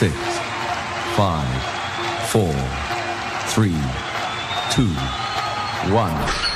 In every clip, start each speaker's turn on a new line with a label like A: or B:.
A: six, five, four, three, two, one.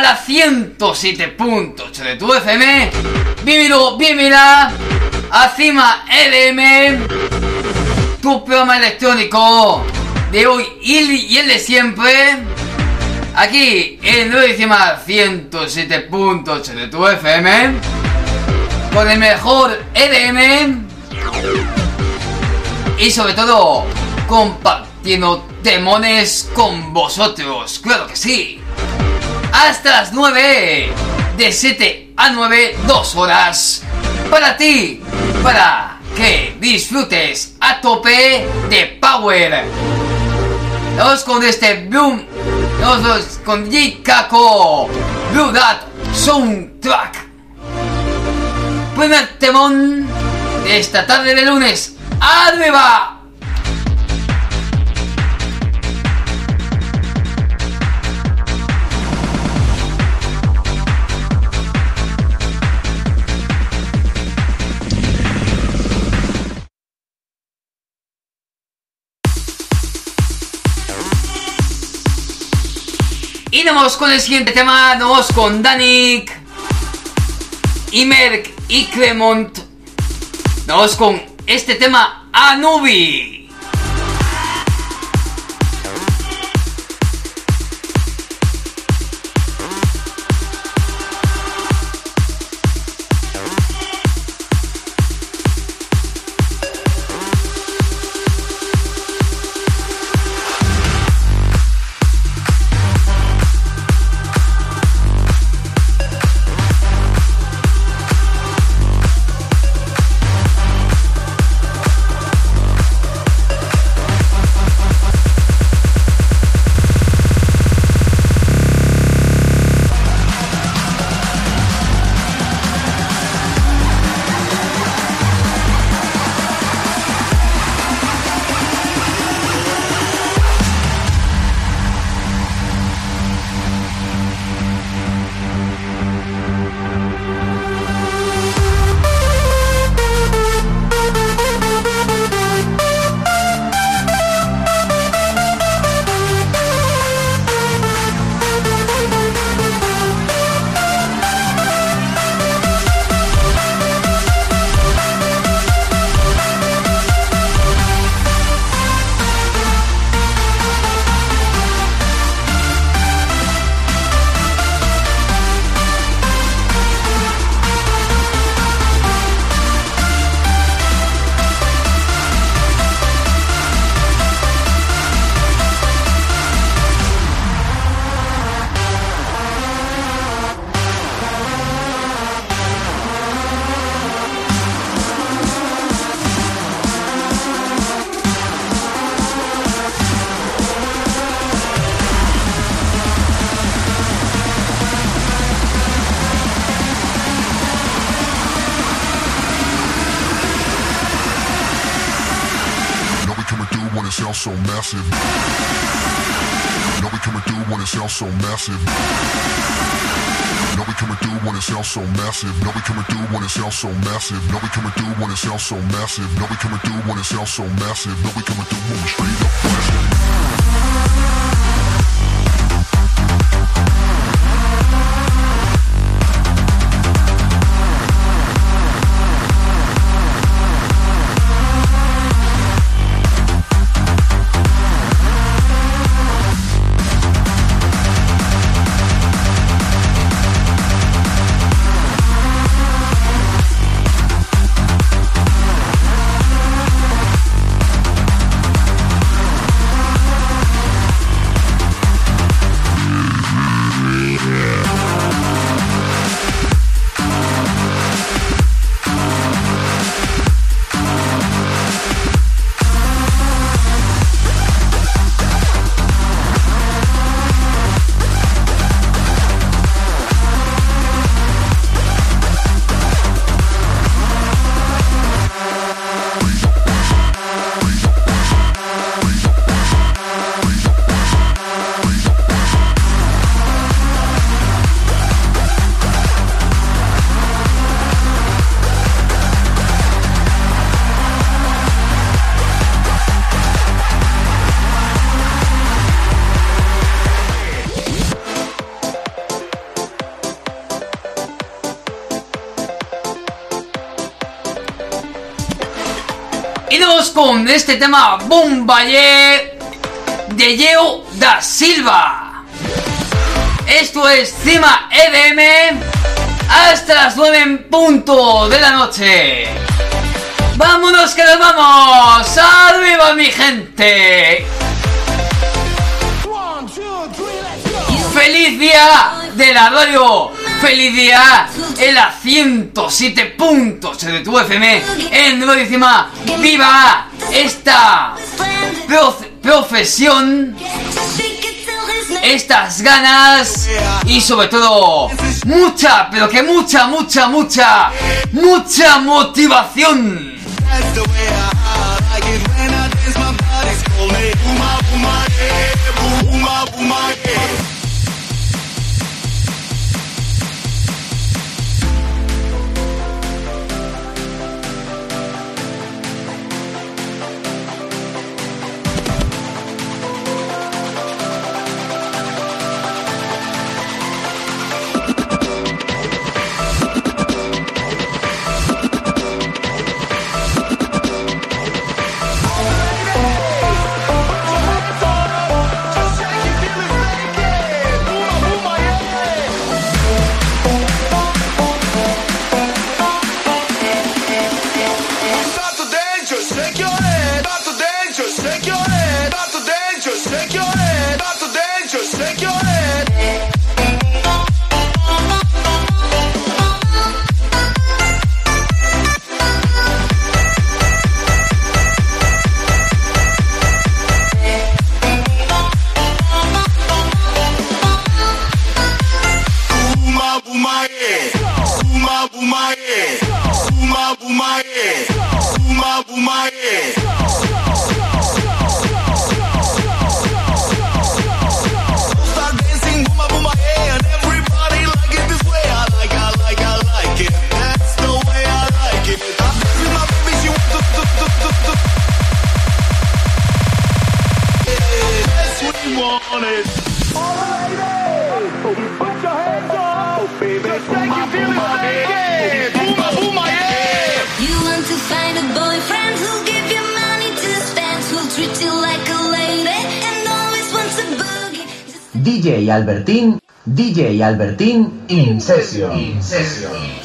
B: A la 107.8 de tu FM, vivido, vívida, a Cima LM, tu programa electrónico de hoy y el de siempre, aquí en 9 107.8 de tu FM, con el mejor EDM y sobre todo compartiendo demones con vosotros, claro que sí. Hasta las 9, de 7 a 9, 2 horas, para ti, para que disfrutes a tope de Power. Vamos con este Bloom, vamos con J. Kako, Blue Dot Soundtrack. Primer temón de esta tarde de lunes. ¡Arriba! Vamos con el siguiente tema, nos vamos con Danik, Imerk y Clemont. Nos vamos con este tema, Anubi.
C: So massive. No, we coming through when it sounds so massive. No, we coming through when it sounds so massive. No, we coming through when it sounds so massive. No, we coming through when we straight up blasting.
B: Este tema Bombaye de Yeo da Silva. Esto es Cima EDM hasta las 9 en punto de la noche. Vámonos que nos vamos. Arriba mi gente. Feliz día de la radio. Feliz día en la 107 puntos de tu FM en nuevísima. Viva esta profesión estas ganas y sobre todo mucha, pero que mucha, mucha, mucha, mucha motivación.
D: DJ Albertín In Session.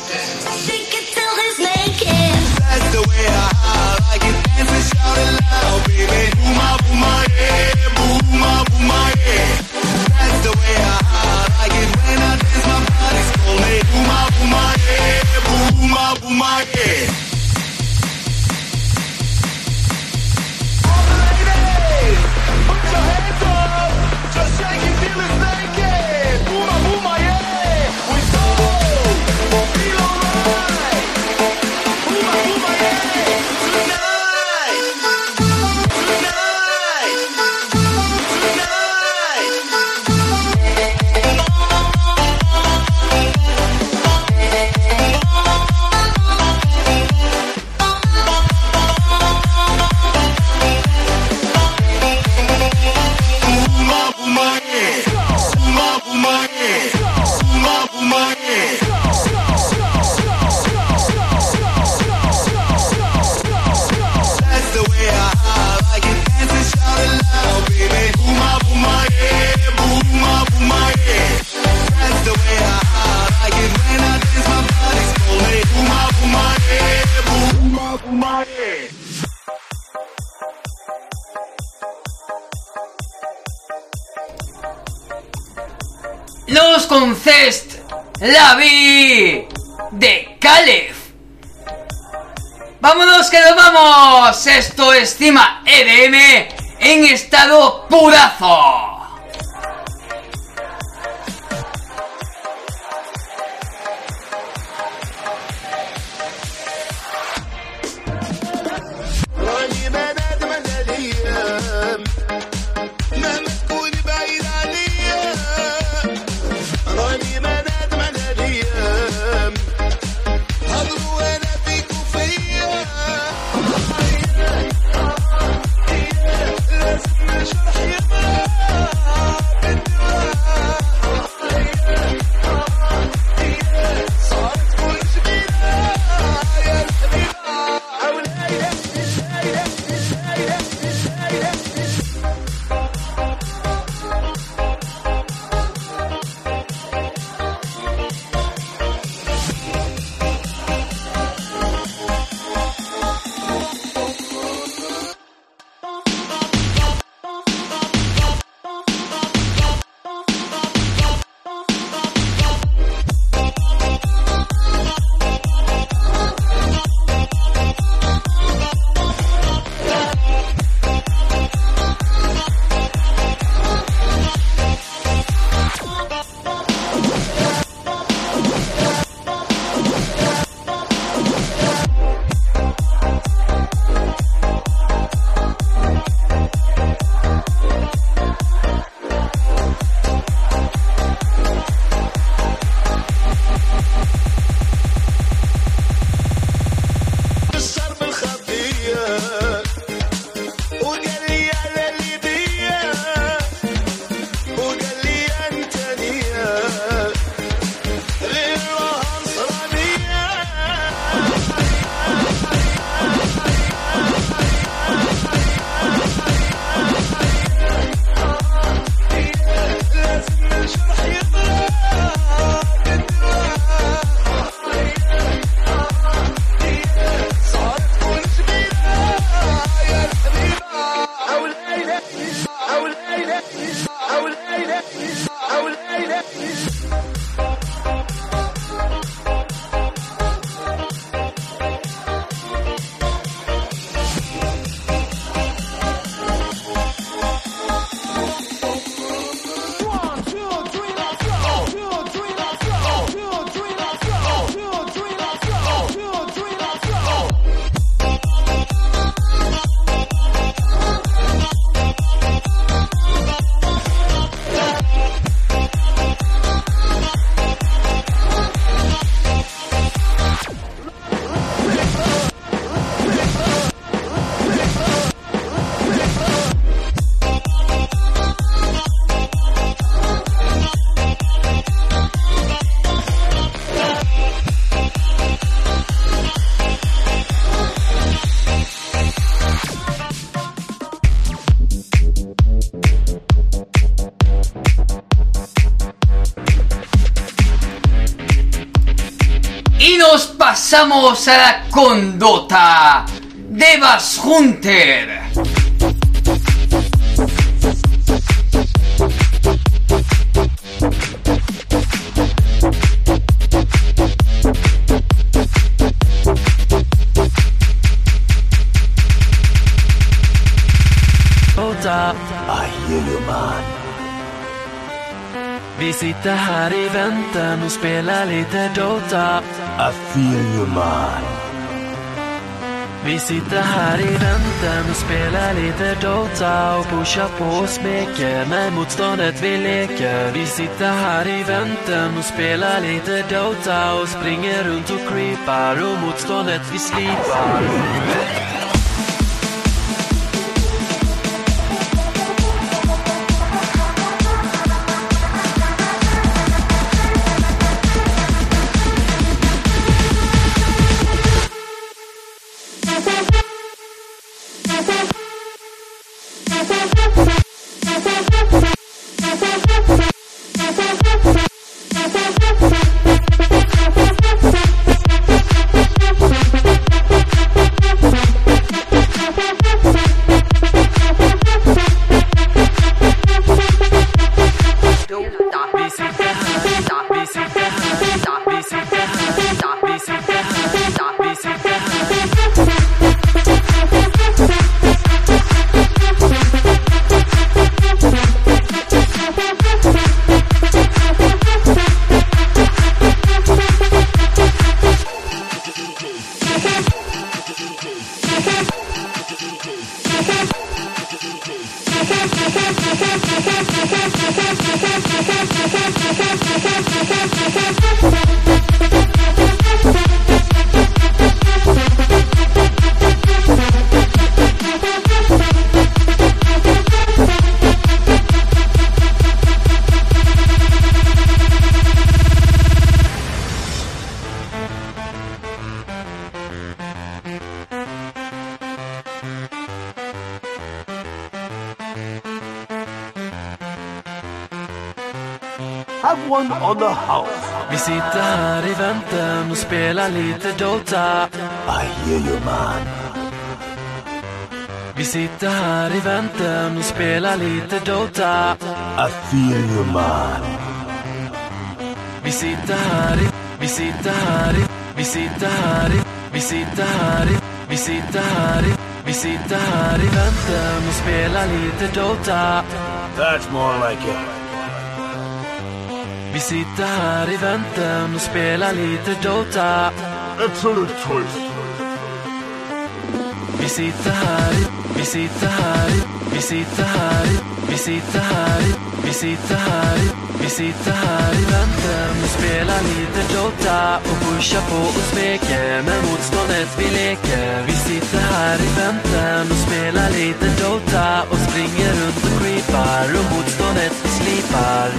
B: Pasamos a la condota de Bass Hunter.
E: Vi sitter här i väntan och spelar lite Dota. I feel you man. Vi sitter här i väntan och spelar lite Dota och pushar på och smeker med motståndet vi leker. Vi sitter här i väntan och spelar lite Dota och springer runt och creepar och motståndet vi slipar. I feel you man. Vi sitter här vi sitter här vi sitter här vi sitter här vi sitter här vi sitter här i väntan och spelar lite Dota. That's more like it. Vi sitter här i väntan och spelar lite Dota.
C: Excellent choice.
E: Vi sitter här vi sitter här vi sitter här vi sitter här i, vi sitter här i, vi sitter här i Vänten och spelar lite Dota och pushar på och smeker med motståndet vi leker. Vi sitter här i väntan och spelar lite Dota och springer runt och creepar och motståndet vi slipar.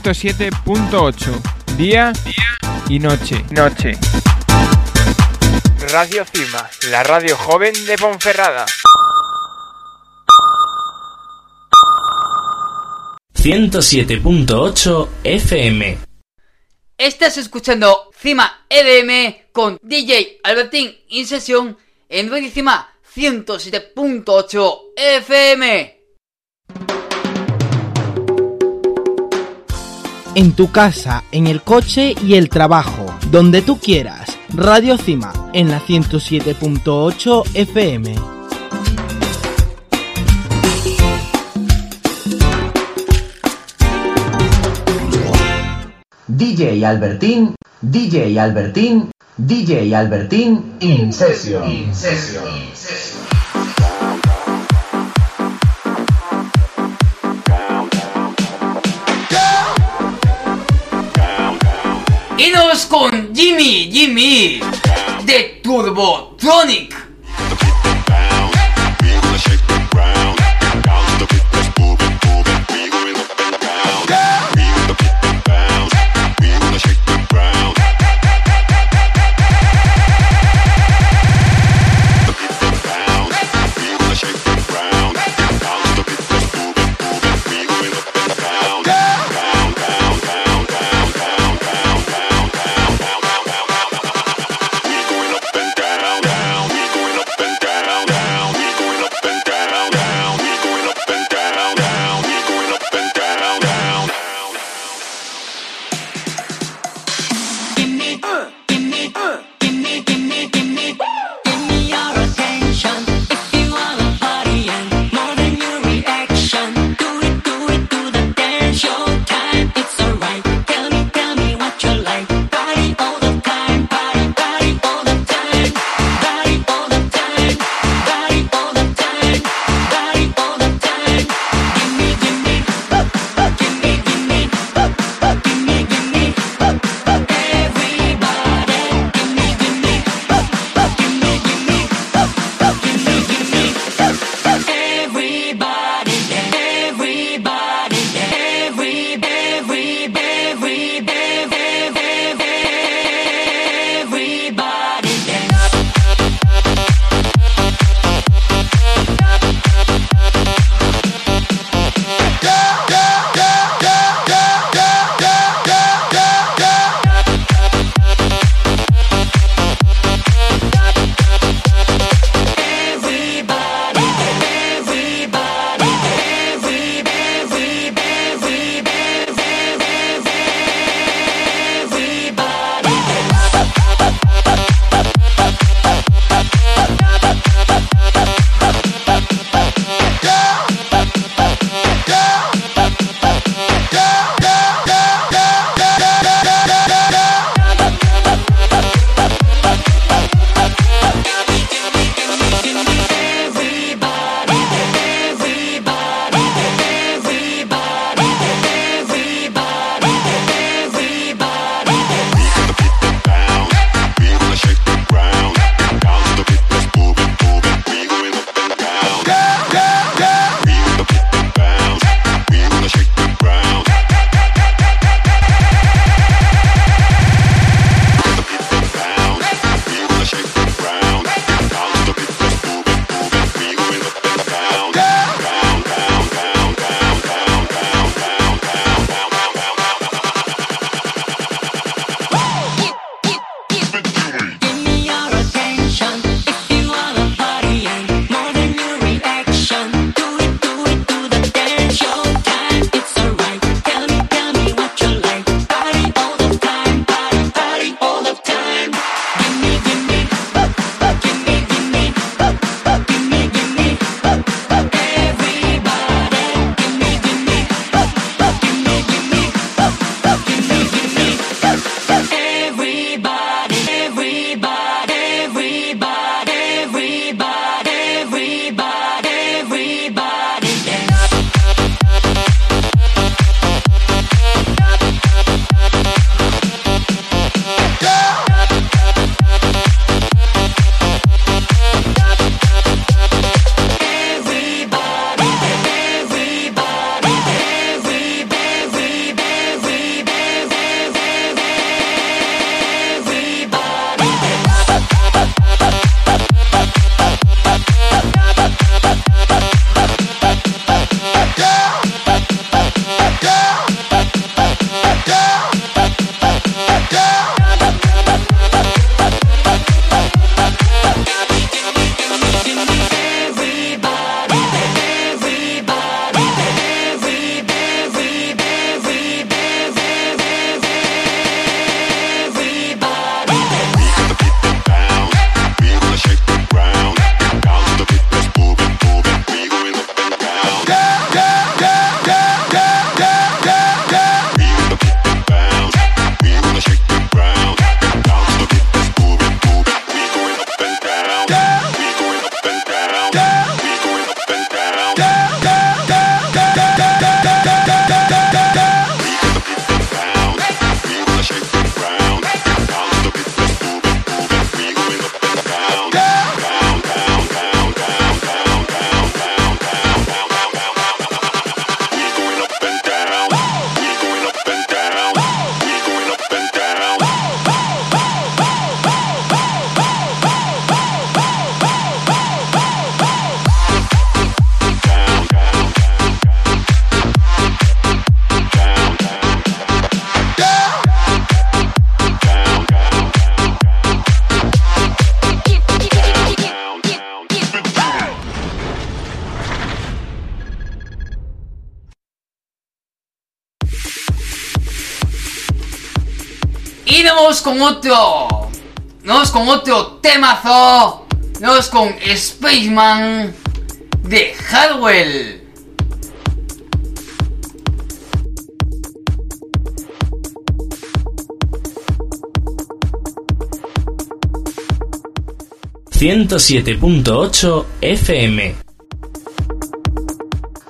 F: 107.8 Día y noche. Noche. Radio Cima, la radio joven de Ponferrada.
G: 107.8 FM.
B: Estás escuchando Cima EDM con DJ Albertín In Sesión en Radio Cima 107.8 FM.
H: En tu casa, en el coche y el trabajo, donde tú quieras. Radio Cima en la 107.8 FM.
D: DJ Albertín, DJ Albertín, DJ Albertín In Session. In
B: Inos con Jimmy Jimmy de Turbotronic. Vamos con otro. Nos vamos con otro temazo. Nos vamos con Spaceman de Hardwell.
I: ...107.8 FM.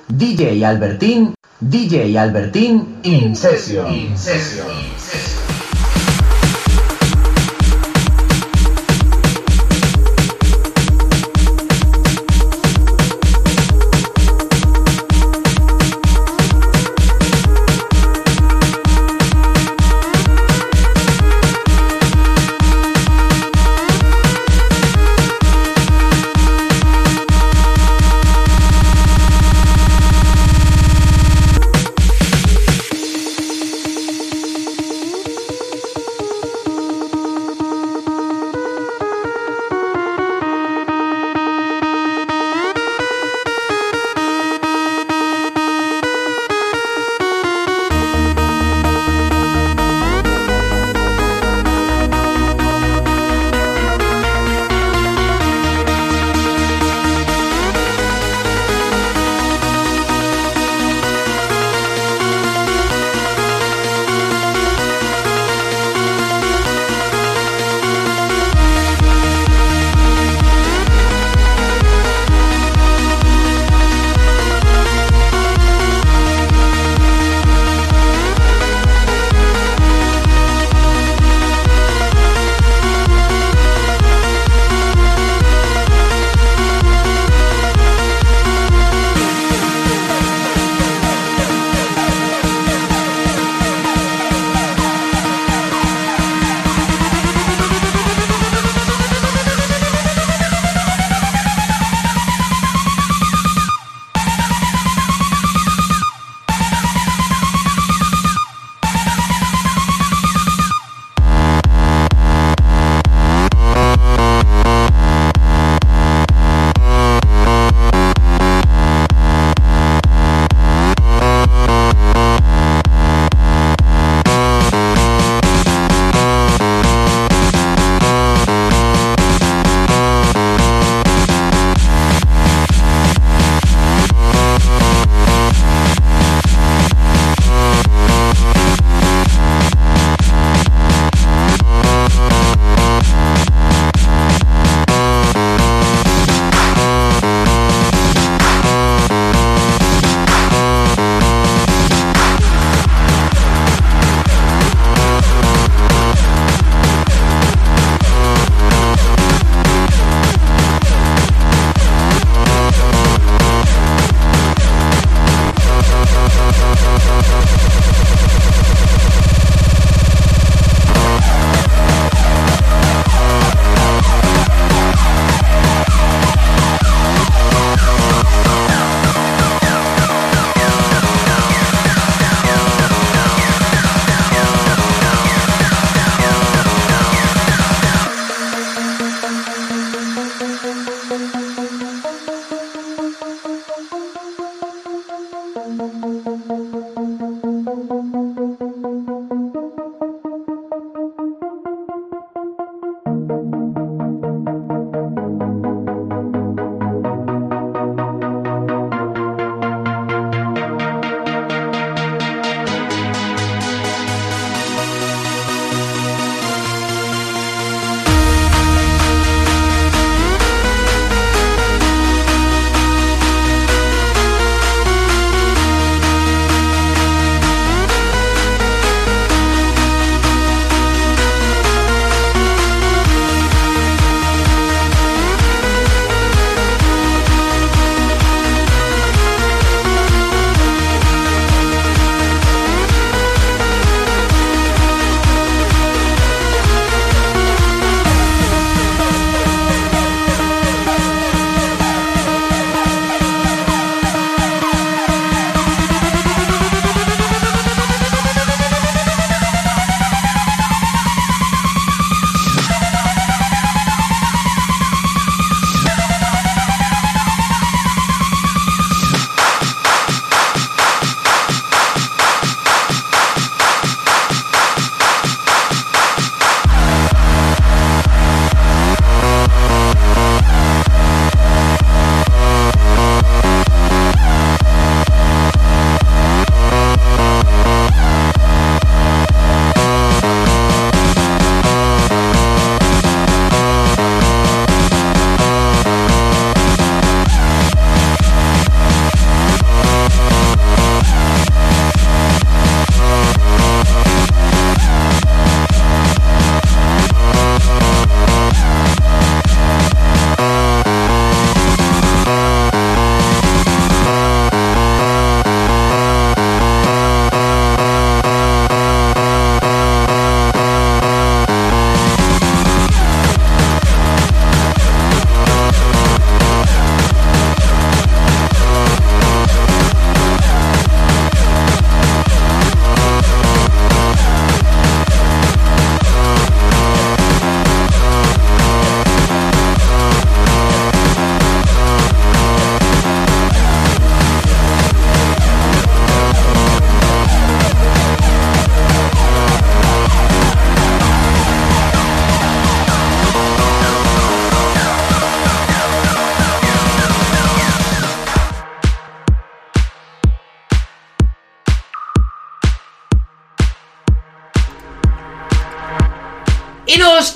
D: DJ Albertín, DJ Albertín, In Session.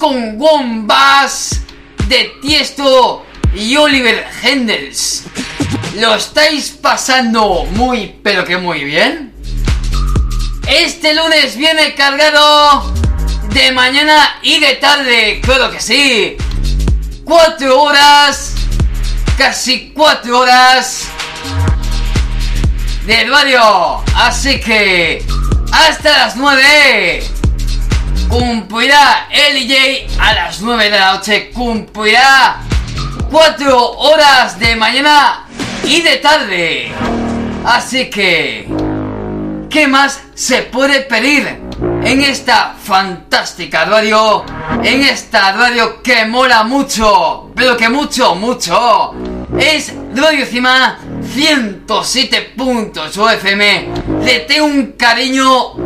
B: Con Wombas de Tiesto y Oliver Hendels. ¿Lo estáis pasando muy, pero que muy bien? Este lunes viene cargado de mañana y de tarde, claro que sí. Cuatro horas, casi cuatro horas de radio. Así que hasta las nueve cumplirá el DJ a las nueve de la noche. Cumplirá cuatro horas de mañana y de tarde. Así que, ¿qué más se puede pedir en esta fantástica radio? En esta radio que mola mucho, pero que mucho, mucho. Es Radio Cima 107.8 FM. Le tengo un cariño.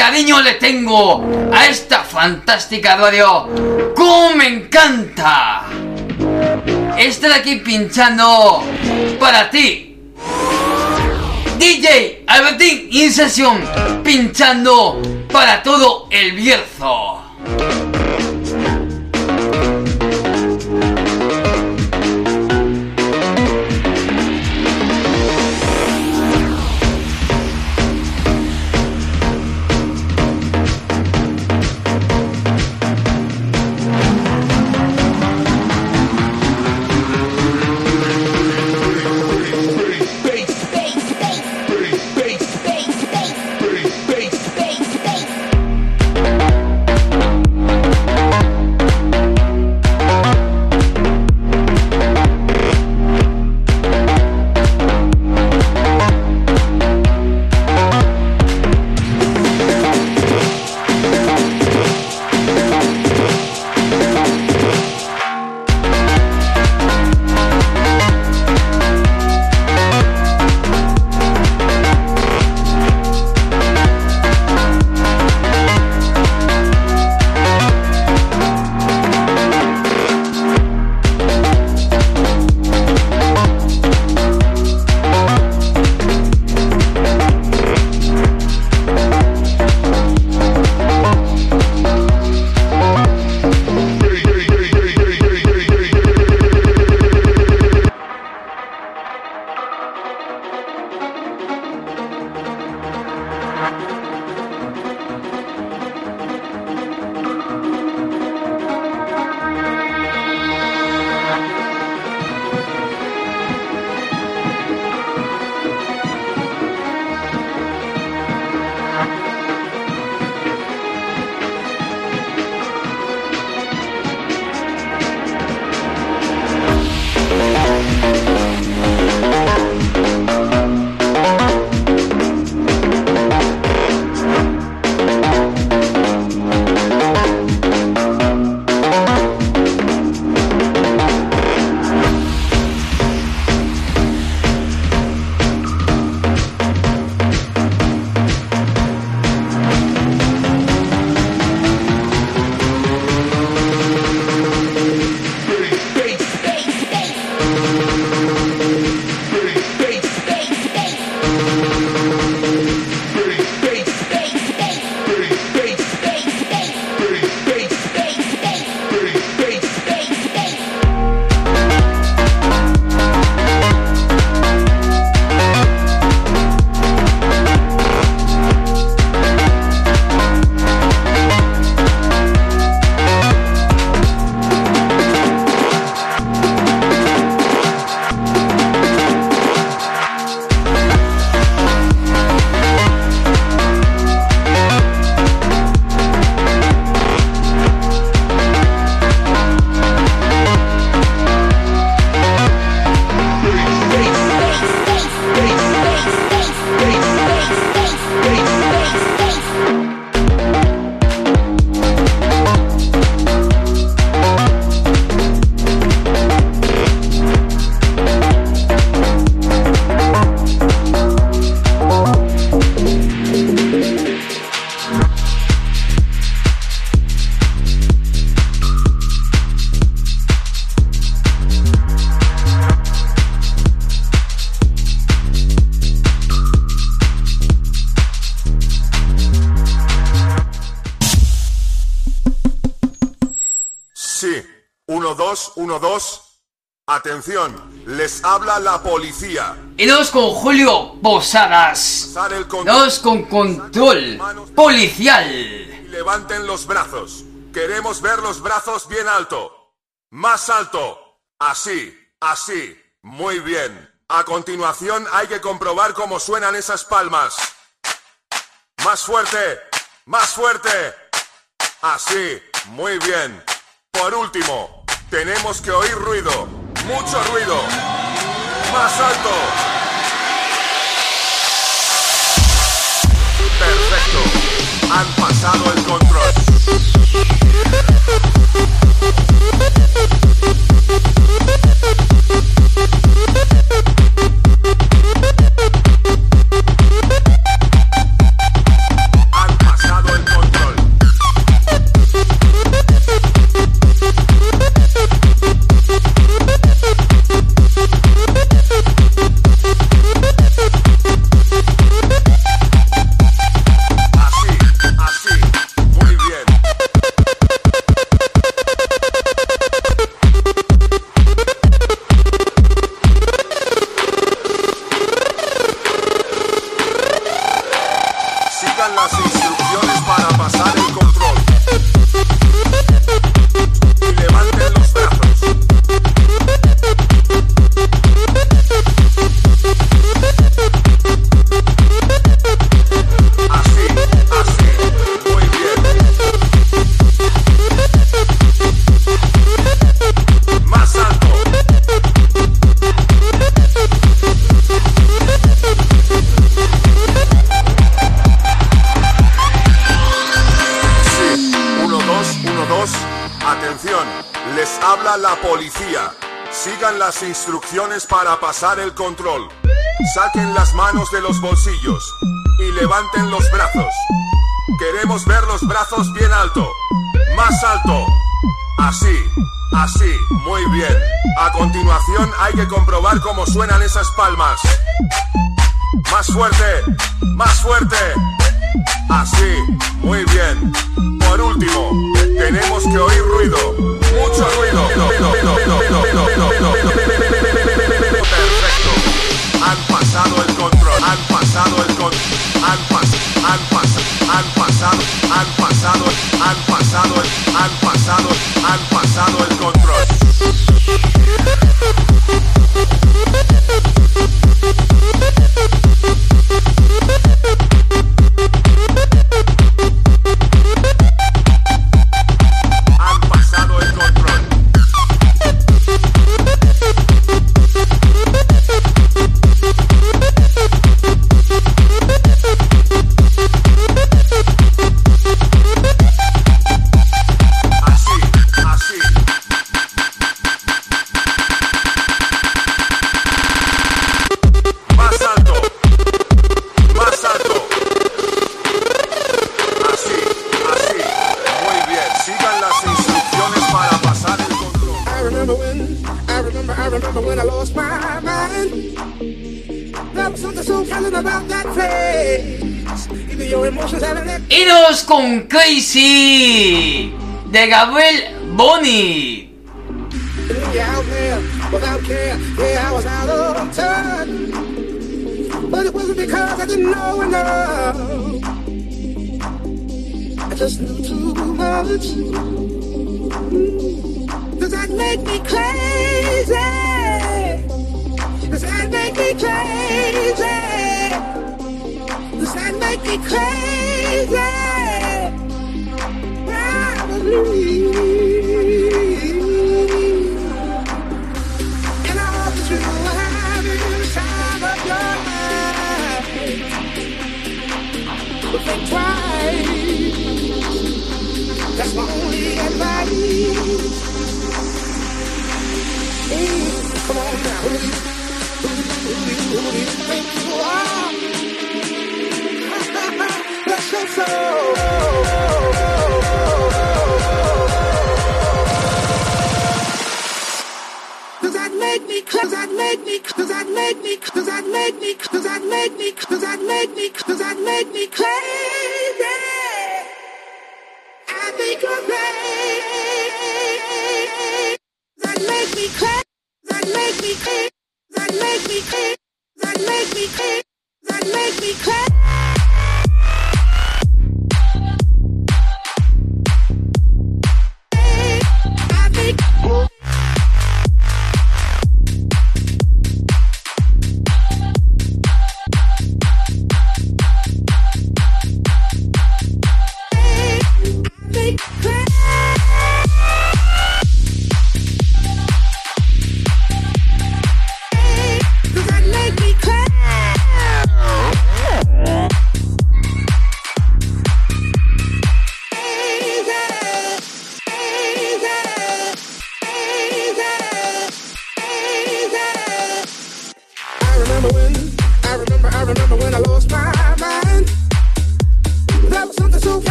B: ¡Buah! ¡Qué cariño le tengo a esta fantástica radio! ¡Cómo me encanta! Estar aquí pinchando para ti. DJ Albertín In Session pinchando para todo el Bierzo.
G: Atención, les habla la policía.
J: Y dos con Julio Posadas. Dos con control policial.
G: Y levanten los brazos. Queremos ver los brazos bien alto. Más alto. Así, así. Muy bien. A continuación hay que comprobar cómo suenan esas palmas. Más fuerte. Más fuerte. Así. Muy bien. Por último, tenemos que oír ruido. Mucho ruido. Más alto. Perfecto. Han pasado el control. El control. Saquen las manos de los bolsillos y levanten los brazos. Queremos ver los brazos bien alto. Más alto. Así, así, muy bien. A continuación hay que comprobar cómo suenan esas palmas. Más fuerte, más fuerte. Así, muy bien. Por último, tenemos que oír ruido. Mucho ruido.
J: De Gabriel Boni.
K: cause that made make me, cause I'd make me, cause that make me, cause that make me
B: clap.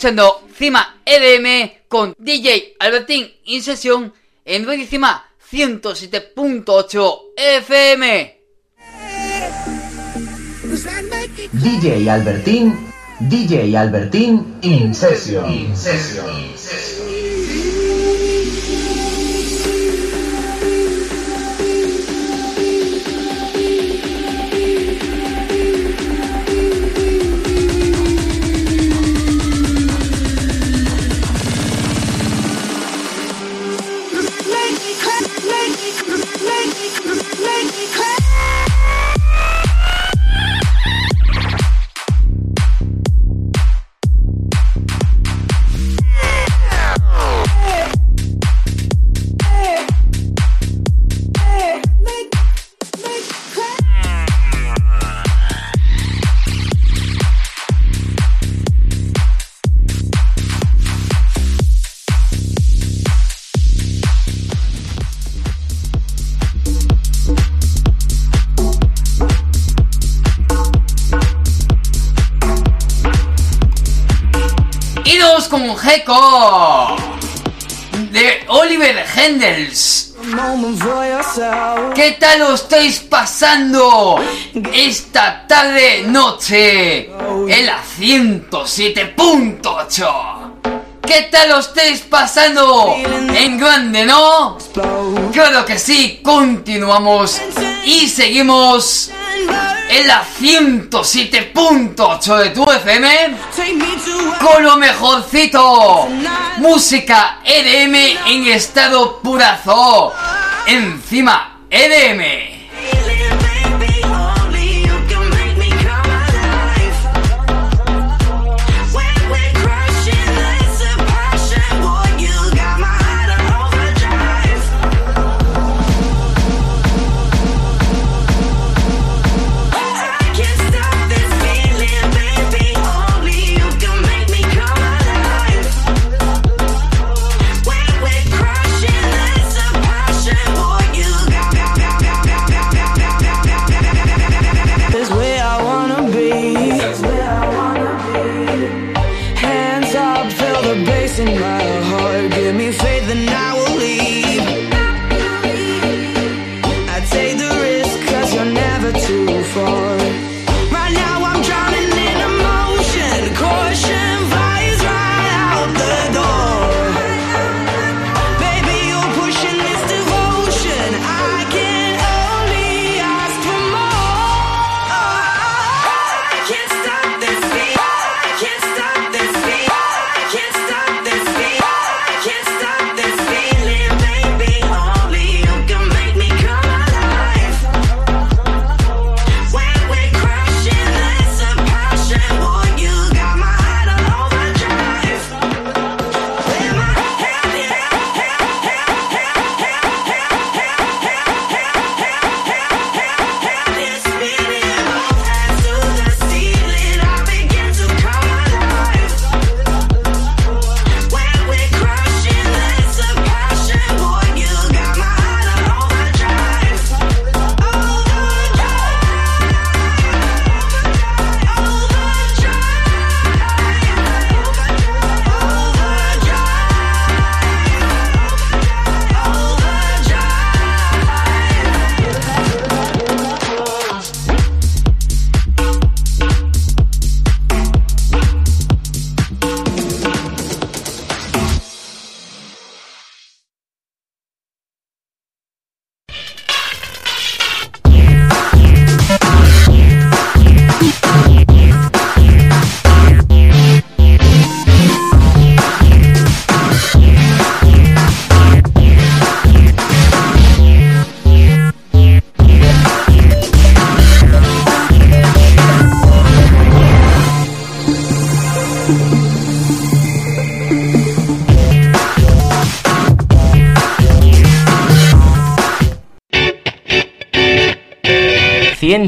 B: Escuchando Cima EDM con DJ Albertín In Sesión en Radio Cima 107.8 FM.
D: DJ Albertín, DJ Albertín In Session. In Session.
B: con Gecko de Oliver Hendels. ¿Qué tal lo estáis pasando esta tarde noche en la 107.8? ¿Qué tal lo estáis pasando en grande, no? Claro que sí, continuamos y seguimos en la 107.8 de tu FM con lo mejorcito. Música EDM en estado purazo. Encima EDM.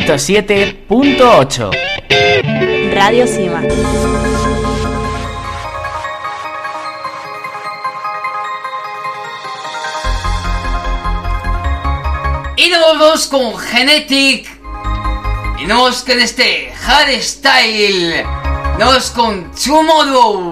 L: 107.8.
M: Radio Cima.
N: Y nos volvemos con Genetic. Y nos con este Hardstyle. Nos con Tomorrow.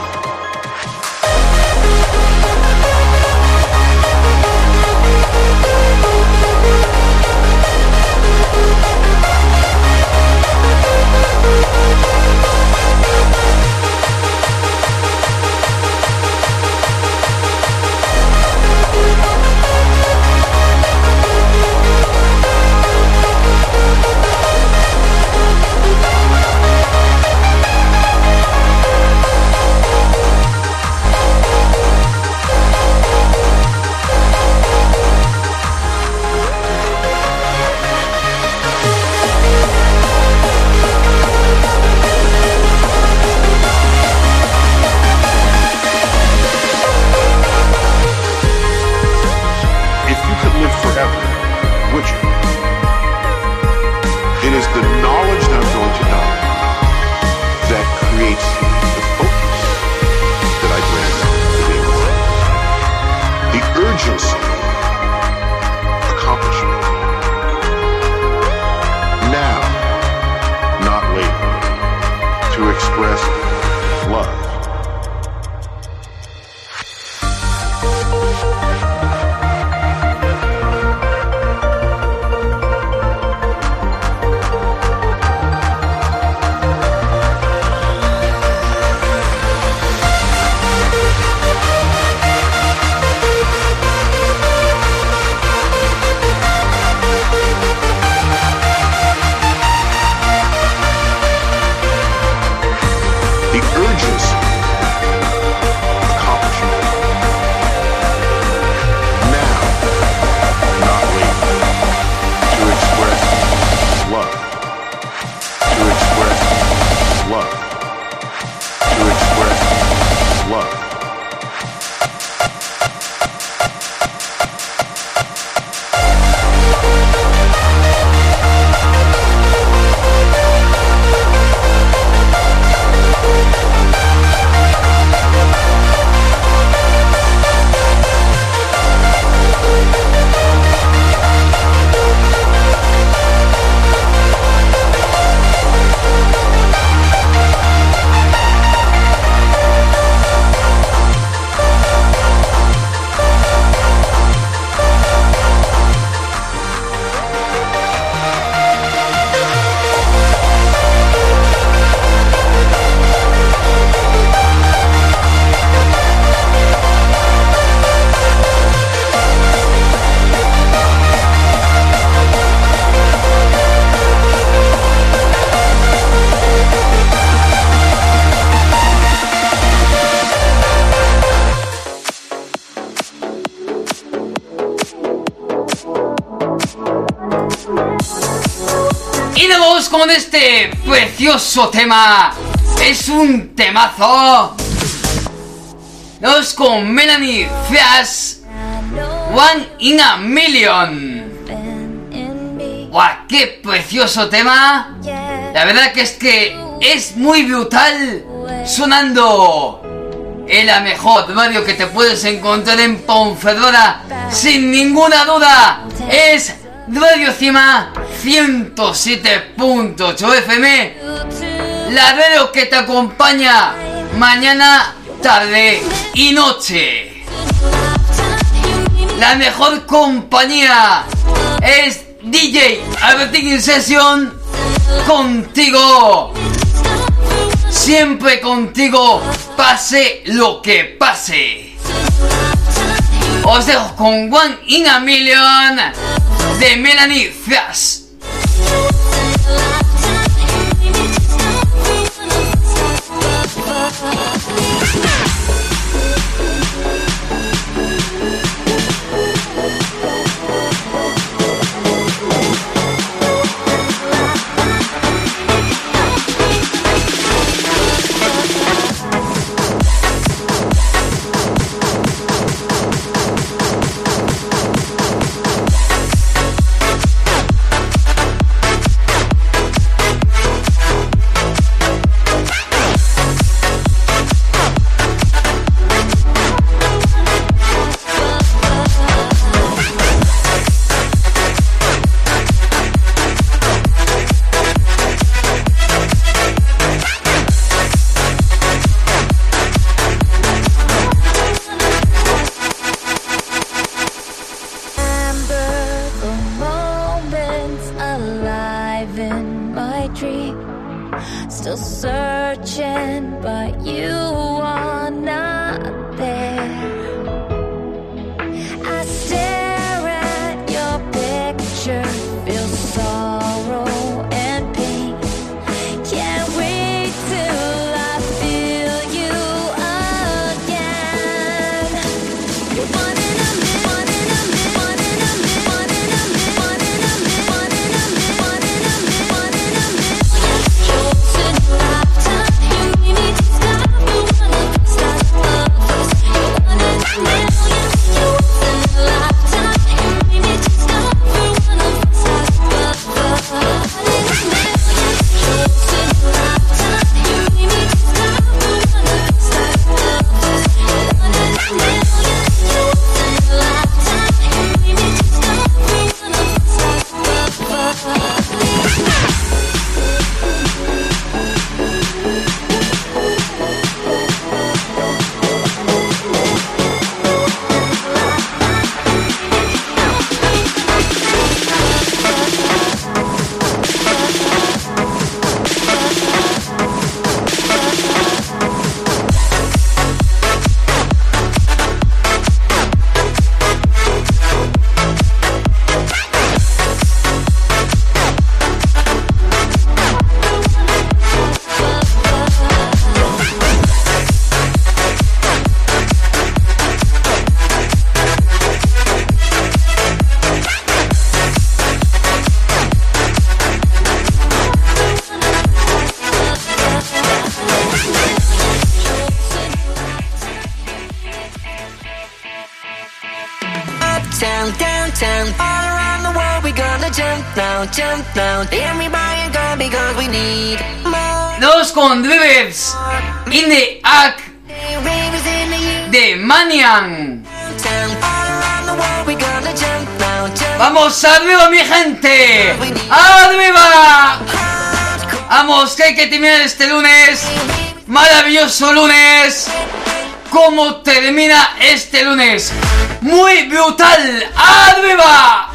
N: precioso tema. Es un temazo.
B: Nos con Melanie Fias, One in a Million. ¡Guau! ¡Qué precioso tema! La verdad que es que es muy brutal sonando en la mejor radio que te puedes encontrar en Ponferrada, sin ninguna duda, es Radio Cima 107.8 FM, la radio que te acompaña mañana, tarde y noche. La mejor compañía es DJ Albertín Session contigo. Siempre contigo, pase lo que pase. Os dejo con One in a Million de Melanie Fast. Que hay que terminar este lunes. Maravilloso lunes. ¿Cómo termina este lunes? Muy brutal. Arriba.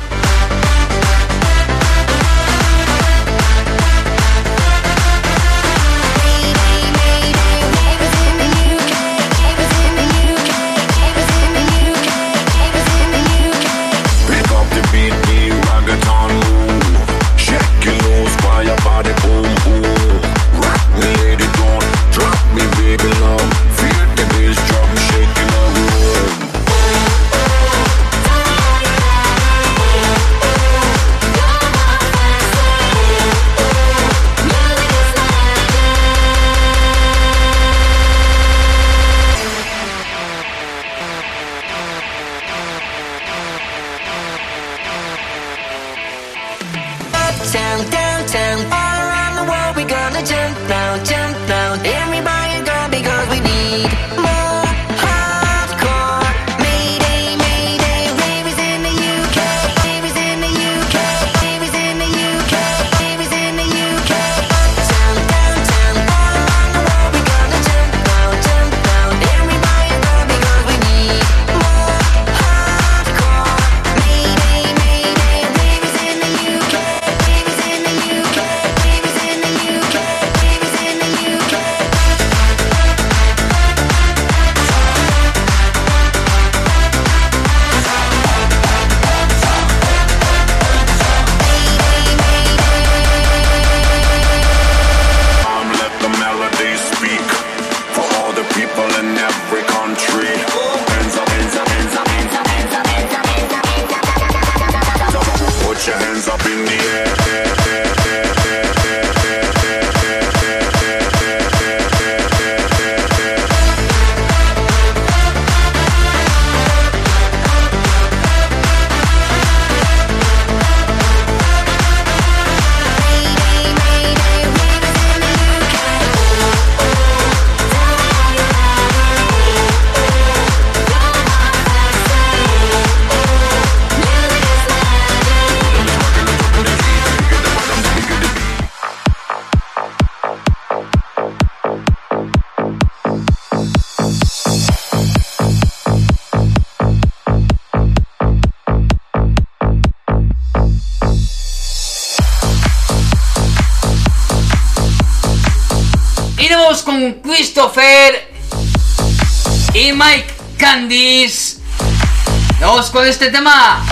B: Este tema.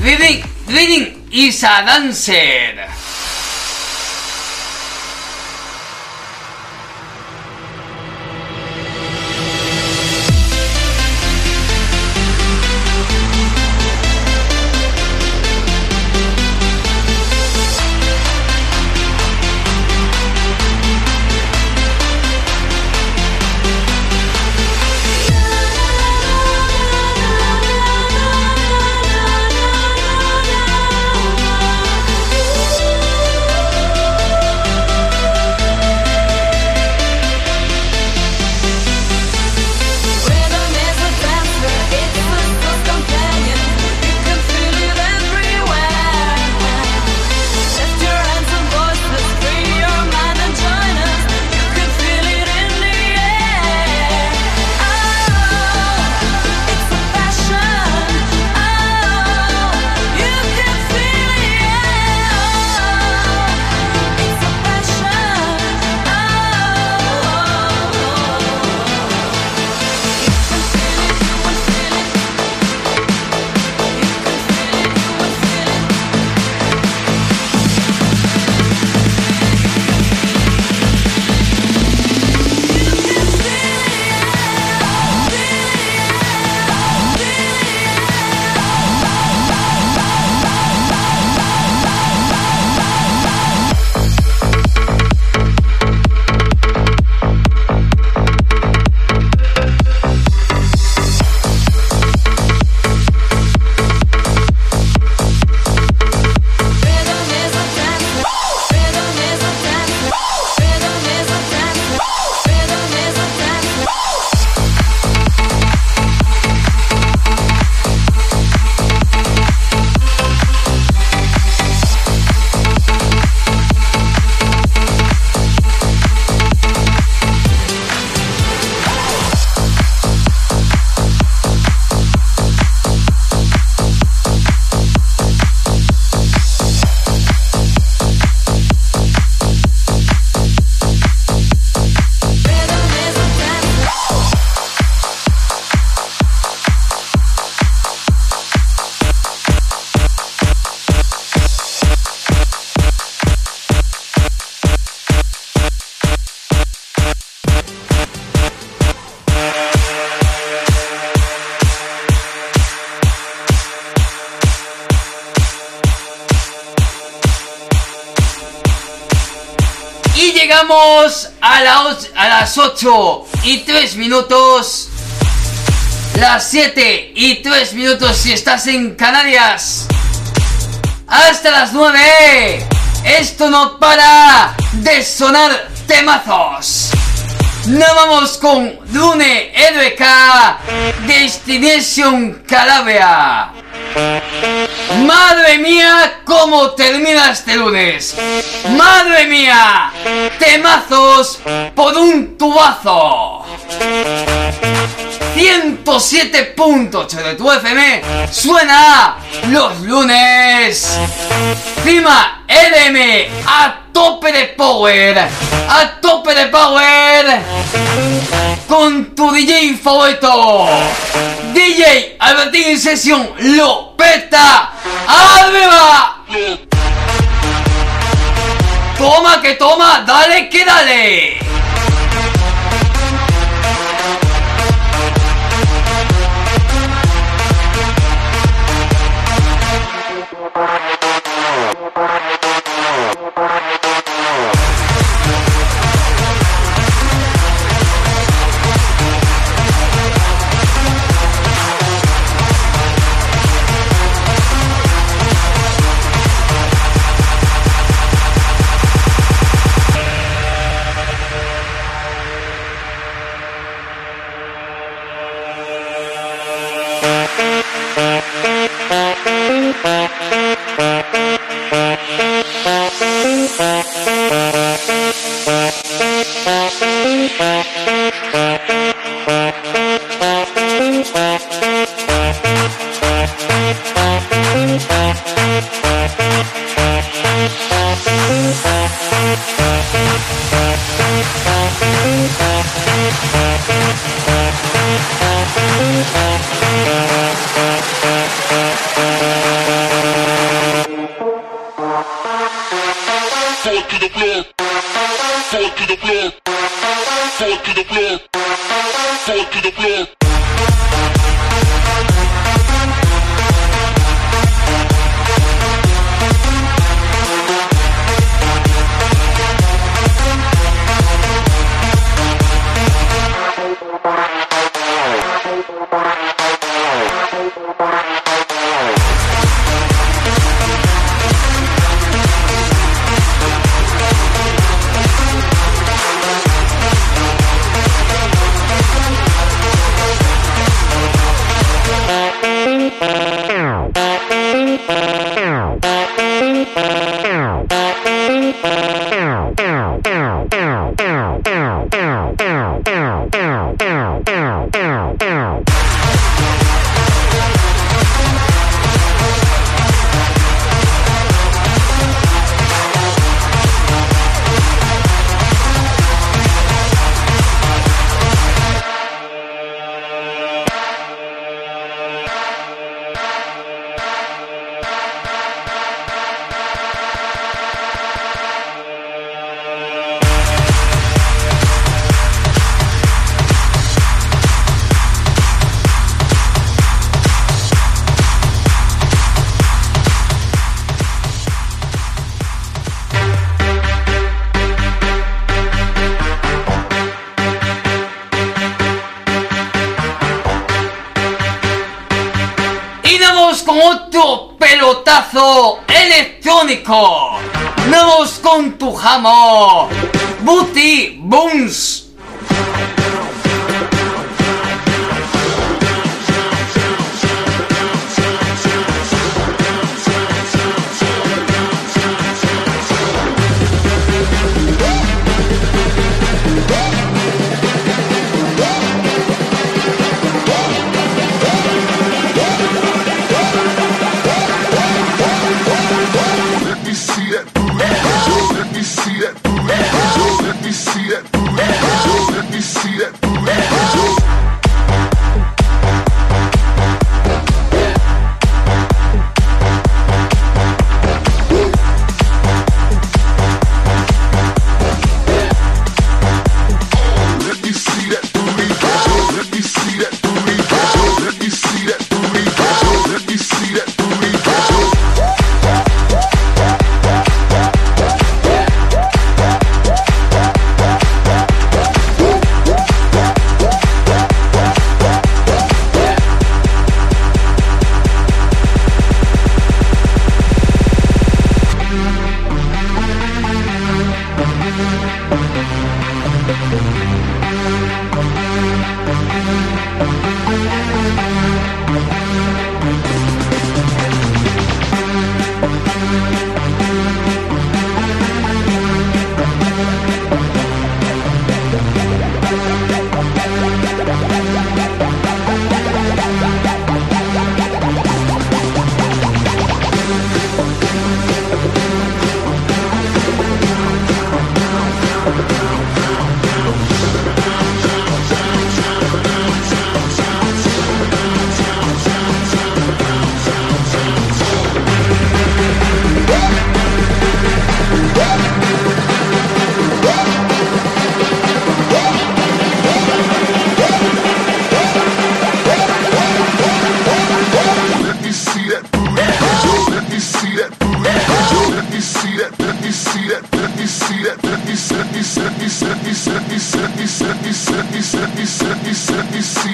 B: Reading, Reading is a Dancer. Las 8 y 3 minutos. Las 7 y 3 minutos si estás en Canarias. Hasta las 9. Esto no para de sonar temazos. Nos vamos con Dune LK Destination Calabria. Madre mía, cómo termina este lunes. Madre mía, temazos por un tubazo. 107.8 de tu FM suena los lunes. Prima LM a tope de power. A tope de power. Con tu DJ favorito. DJ Albertín Sesión lo peta. ¡Arriba! Toma que toma, dale que dale.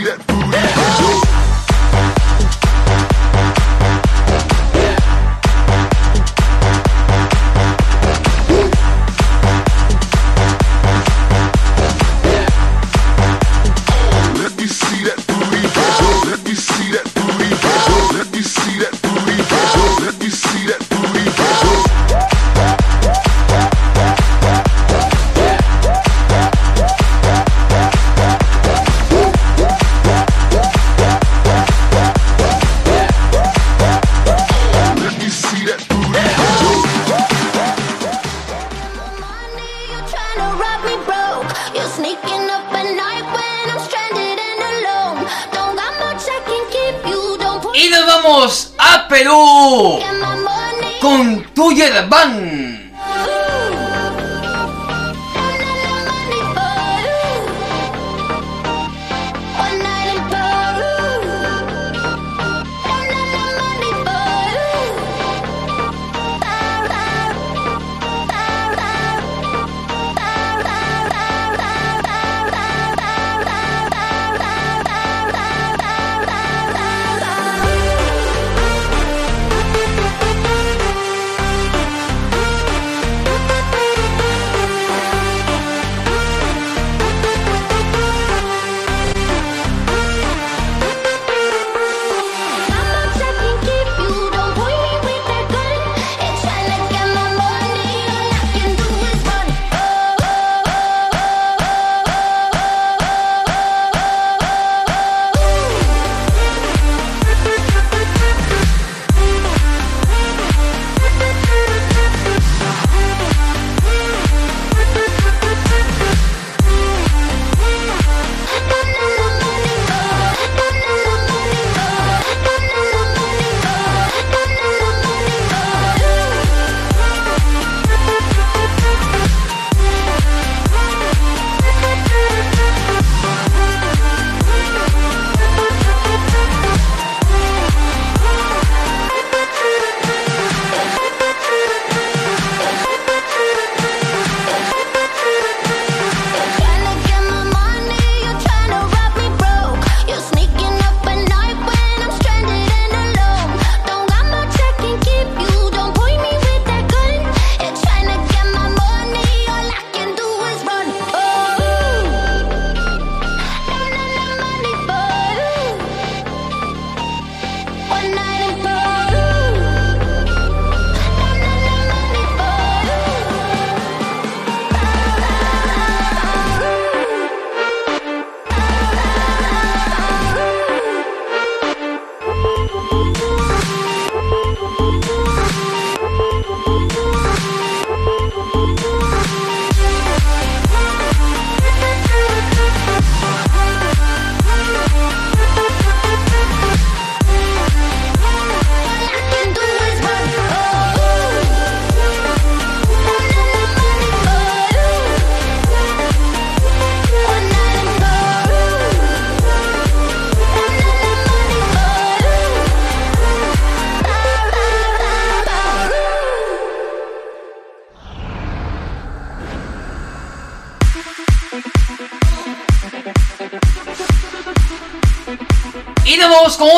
O: That booty.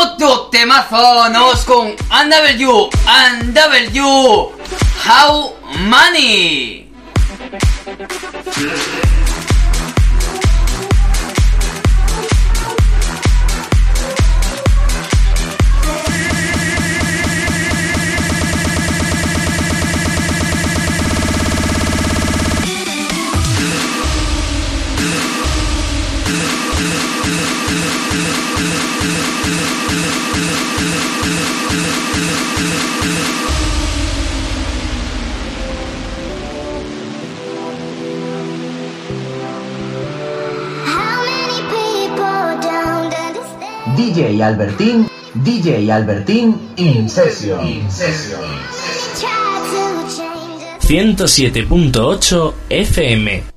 B: otro temazo, nos con UNW, UNW, How Money.
D: DJ Albertín, DJ Albertín, Incesio.
P: 107.8 FM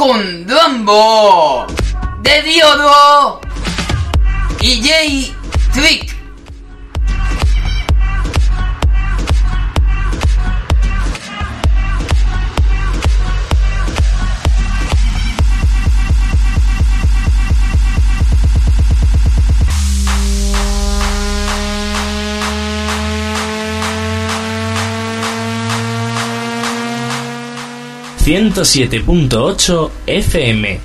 Q: con Dumbo de Diodo y Jay Trick.
I: 107.8 FM.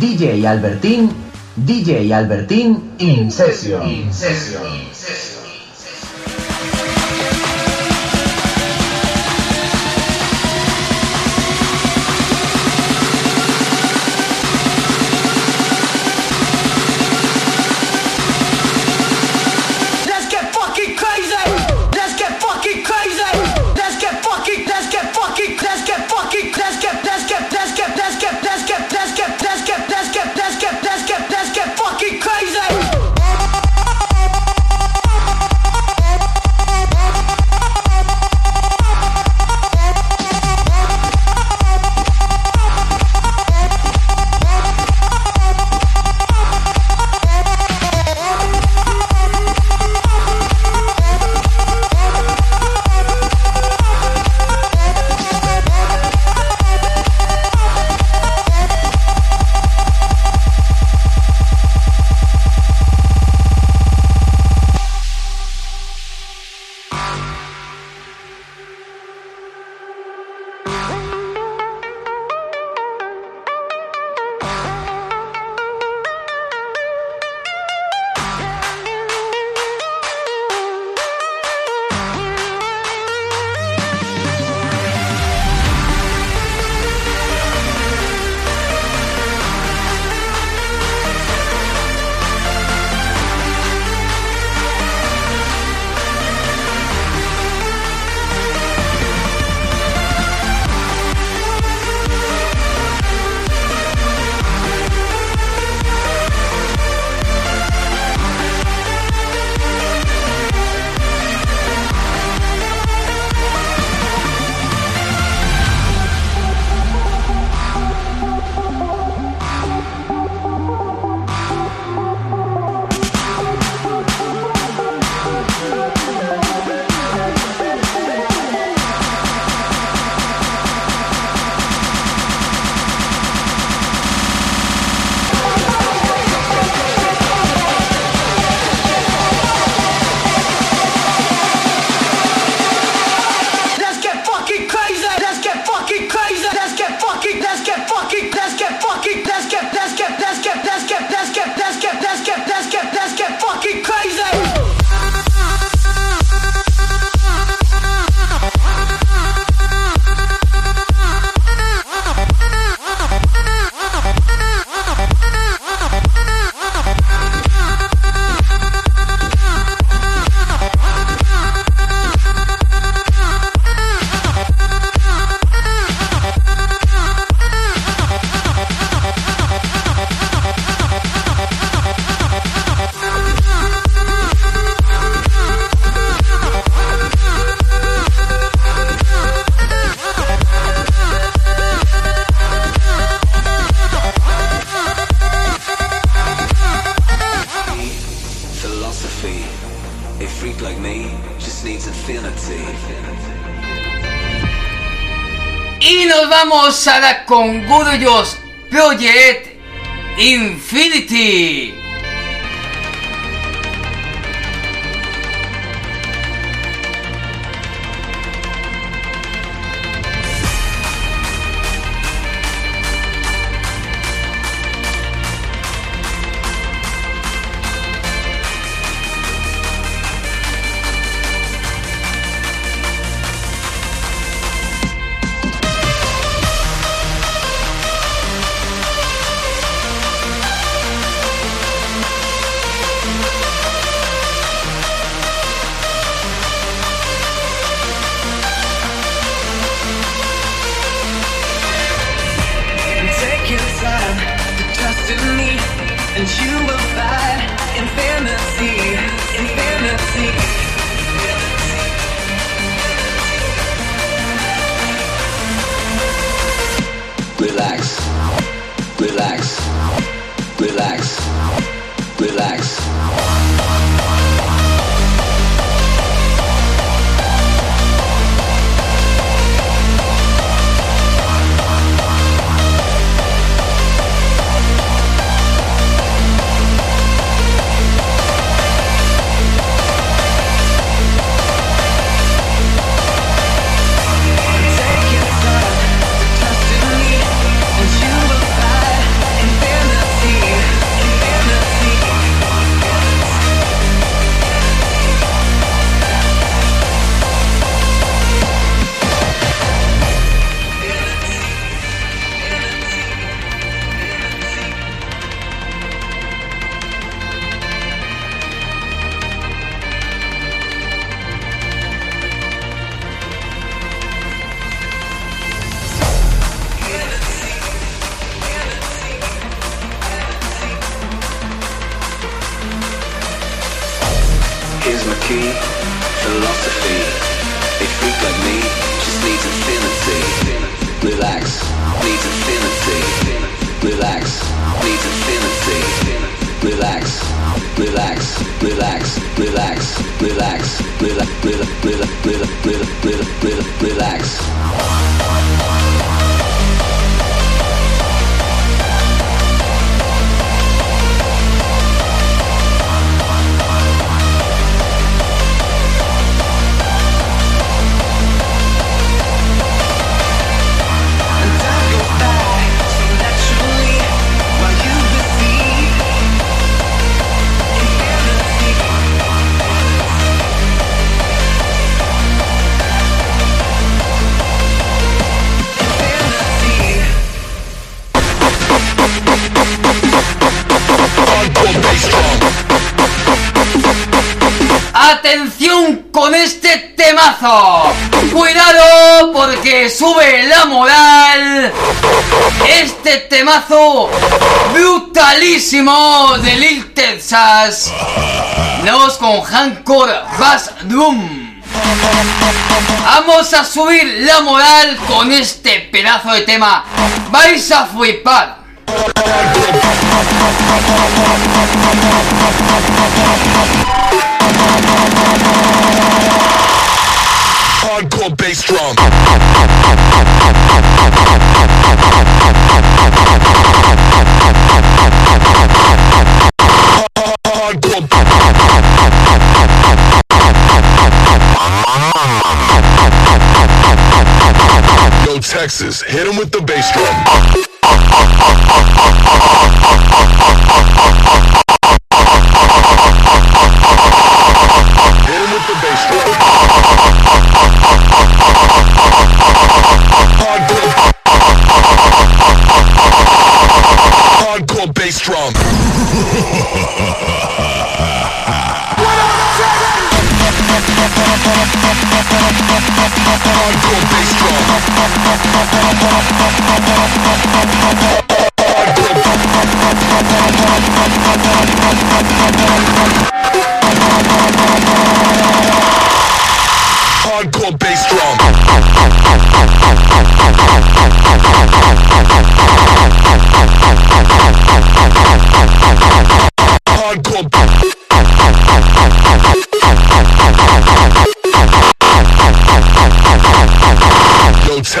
D: DJ Albertín, DJ Albertín,
Q: Incesio. Incesio. Con Guruyos Project Infinity.
B: Temazo brutalísimo de Lil Texas. Vamos con Hancock Bass Drum. Vamos a subir la moral con este pedazo de tema. Vais a flipar.
C: Hardcore. Texas, hit him with the bass drum.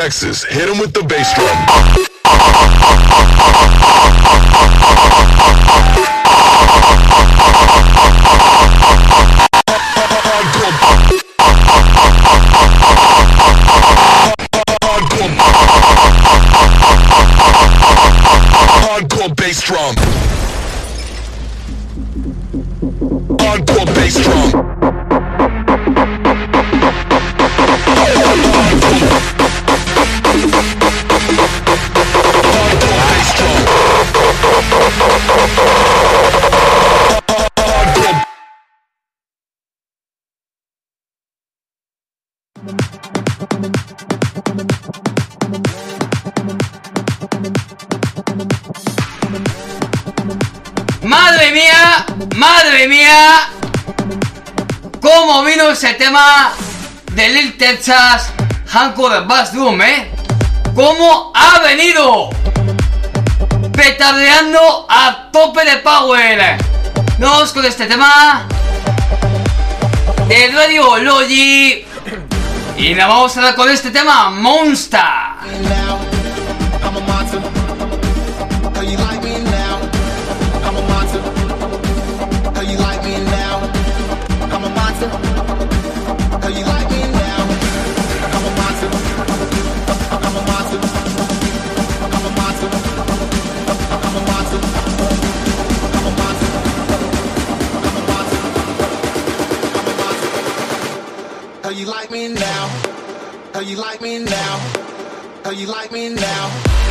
C: Texas, hit him with the bass drum.
B: Tema de Lil Texas, Hancock Bass Drum, ¿eh? ¿Cómo ha venido? Petardeando a tope de power. Nos con este tema de Radio Logi. Y nos vamos a dar con este tema Monster.
R: Like me now? How you like me now? How you like me now?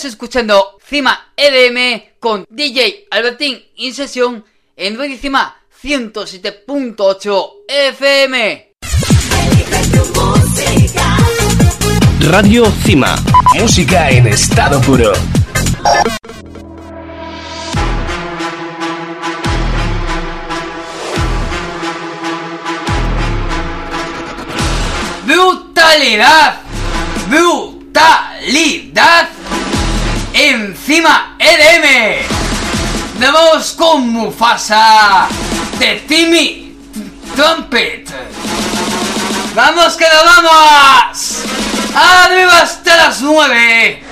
B: Estás escuchando Cima EDM con DJ Albertín In Sesión en Radio Cima 107.8 FM.
I: Radio Cima. Música en estado puro.
B: Encima EDM. Nos vamos con Mufasa de Timmy Trumpet. ¡Vamos que nos vamos! ¡Arriba hasta las nueve!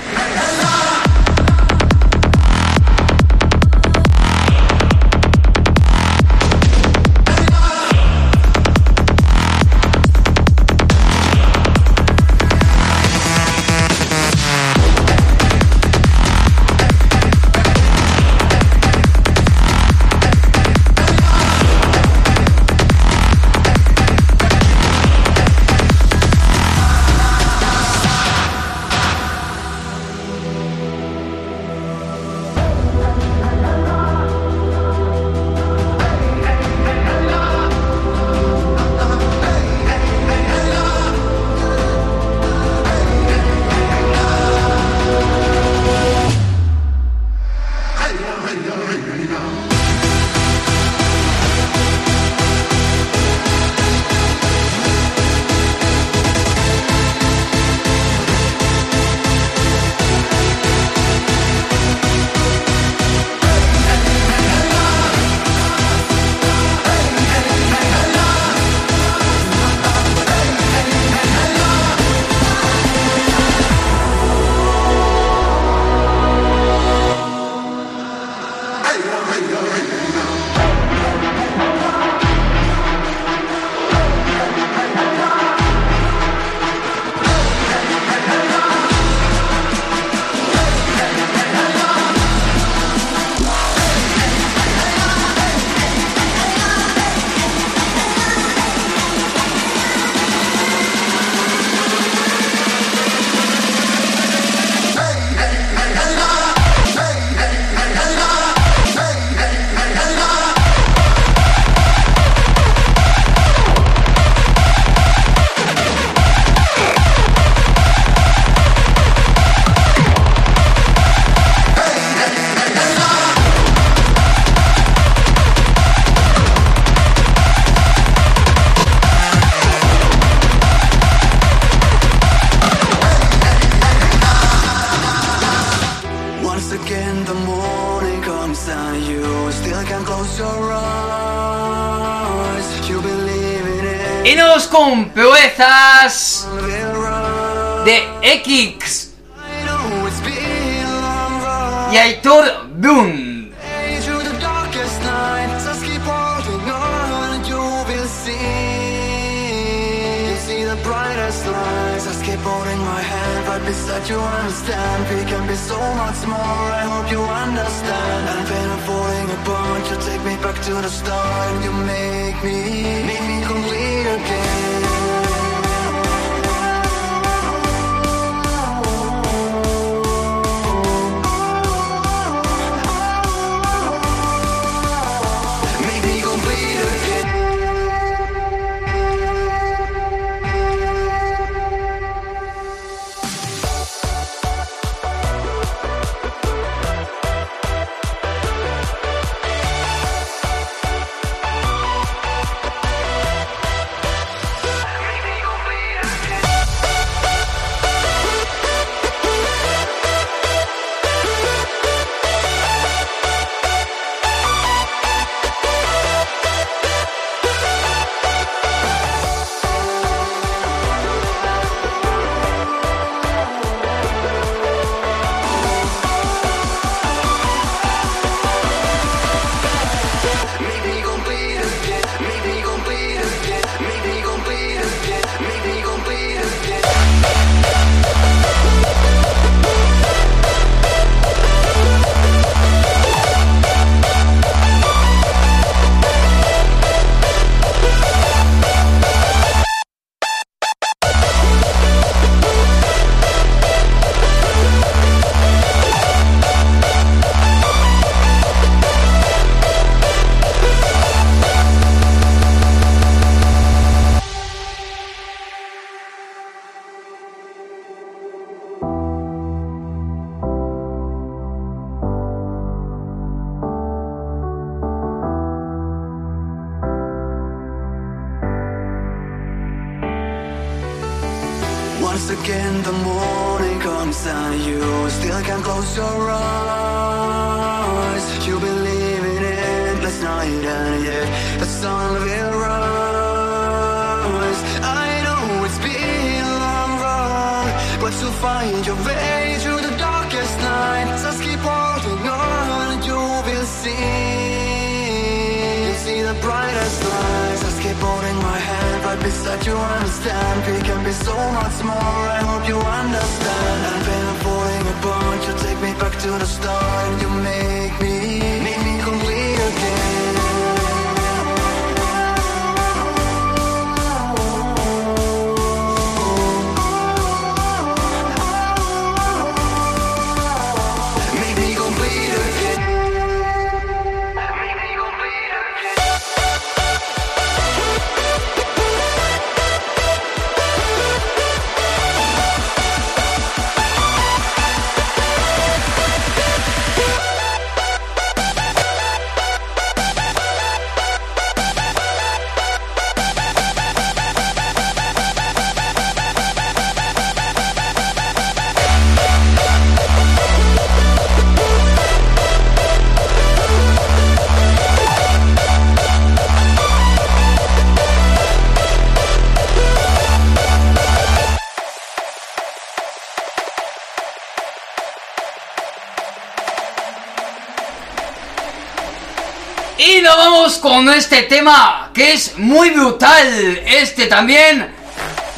B: Este tema que es muy brutal. Este también.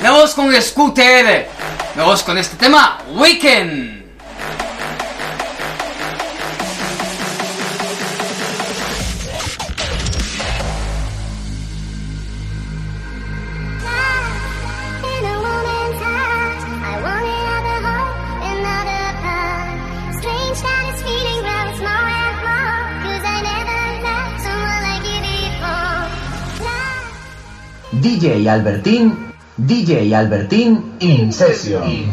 B: Vamos con Scooter. Vamos con este tema, Weekend.
D: Albertín, DJ Albertín in session.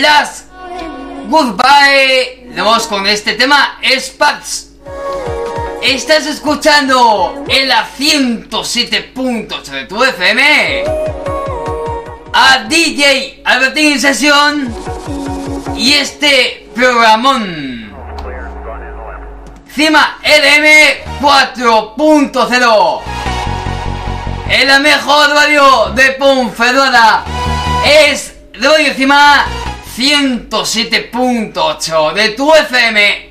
B: Las Goodbye. Vamos con este tema, Spats. Estás escuchando en la 107.8 de tu FM a DJ Albertín sesión y este programón. Cima LM 4.0 En la mejor radio de Ponferrada es Radio Cima 107.8 de tu FM.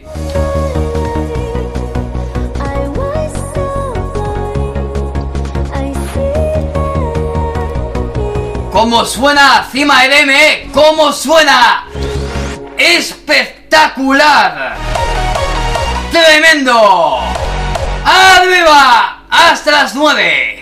B: ¿Cómo suena Cima LM? ¿Cómo suena? ¡Espectacular! ¡Tremendo! ¡Arriba! ¡Hasta las 9!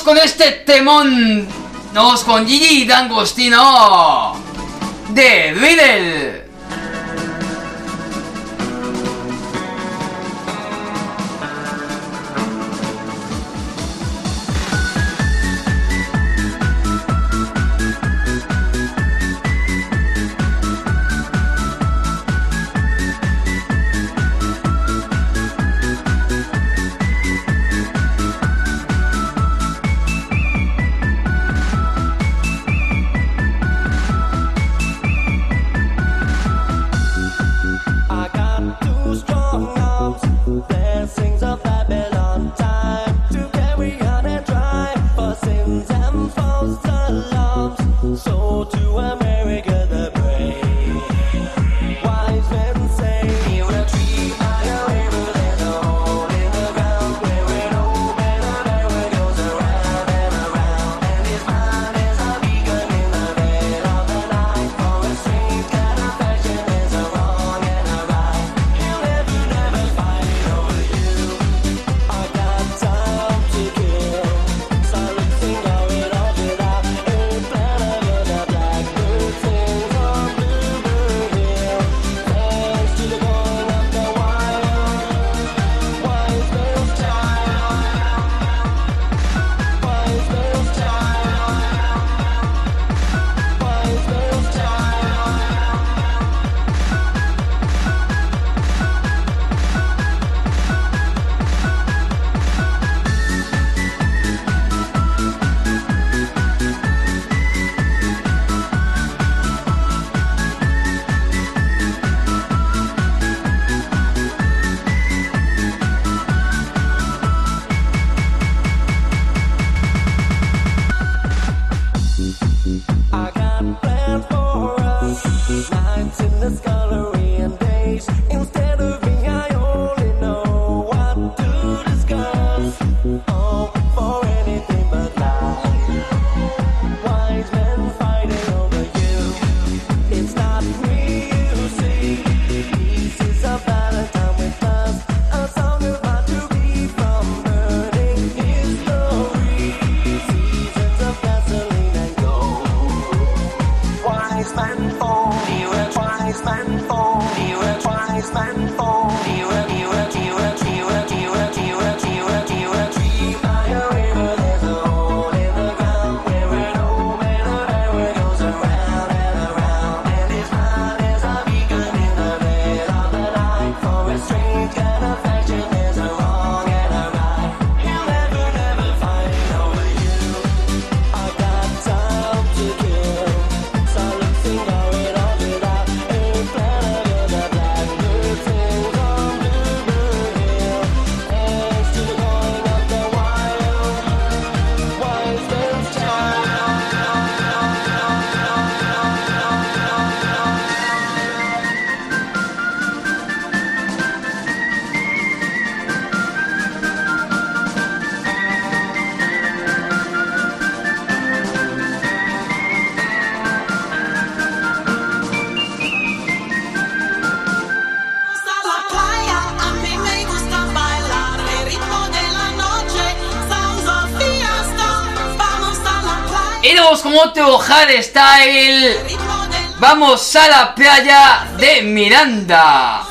S: con este temón. Nos con Gigi D'Agostino de Riddle.
T: hardstyle, vamos a la playa de Miranda.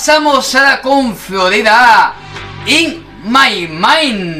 B: pasamos a la
T: conflorera In My Mind.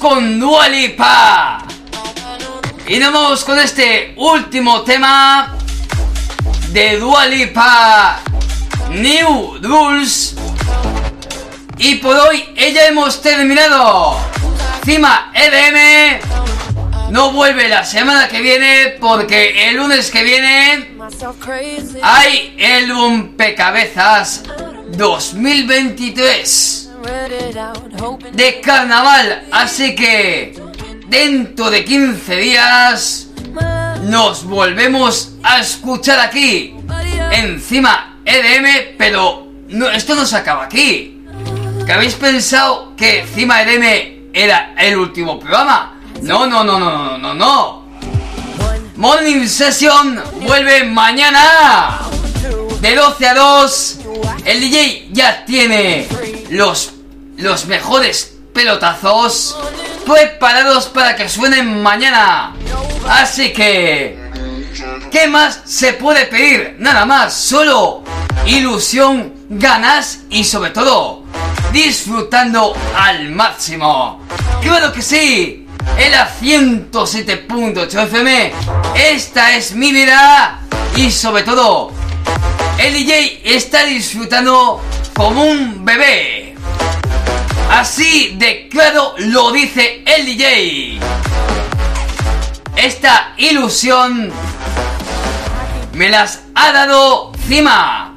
B: Con Dua Lipa. Y vamos con este último tema de Dua Lipa, New Rules. Y por hoy ya hemos terminado. Cima EDM no vuelve la semana que viene porque el lunes que viene hay el Rompecabezas 2023 de carnaval. Así que dentro de 15 días nos volvemos a escuchar aquí. Encima EDM, pero no, esto no se acaba aquí. ¿Que habéis pensado que encima EDM era el último programa? No, no, no, no, no, no, no. Morning Session vuelve mañana. De 12 a 2. El DJ ya tiene los, los mejores pelotazos preparados para que suenen mañana. Así que... ¿Qué más se puede pedir? Nada más, solo ilusión, ganas y sobre todo disfrutando al máximo. ¡Claro que sí! En la 107.8 FM, esta es mi vida y sobre todo, el DJ está disfrutando como un bebé. Así de claro lo dice el DJ. Esta ilusión me las ha dado Cima.